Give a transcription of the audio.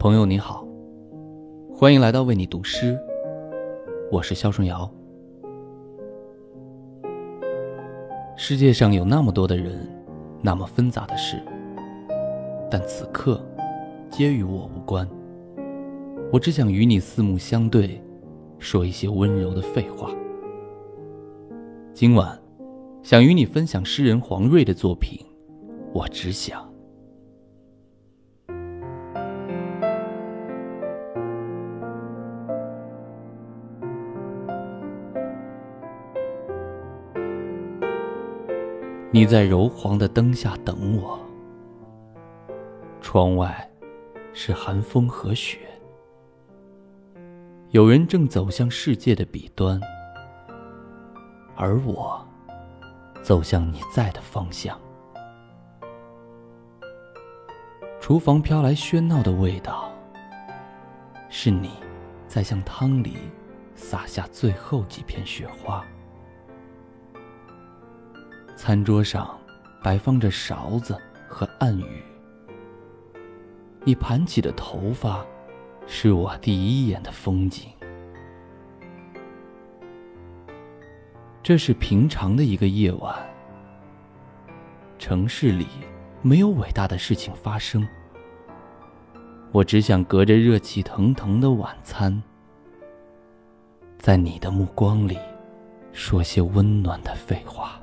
朋友你好，欢迎来到为你读诗，我是肖顺尧。世界上有那么多的人，那么纷杂的事，但此刻皆与我无关。我只想与你四目相对，说一些温柔的废话。今晚，想与你分享诗人黄瑞的作品，我只想。你在柔黄的灯下等我，窗外是寒风和雪。有人正走向世界的彼端，而我走向你在的方向。厨房飘来喧闹的味道，是你在向汤里撒下最后几片雪花。餐桌上摆放着勺子和暗语，你盘起的头发是我第一眼的风景。这是平常的一个夜晚，城市里没有伟大的事情发生。我只想隔着热气腾腾的晚餐，在你的目光里说些温暖的废话。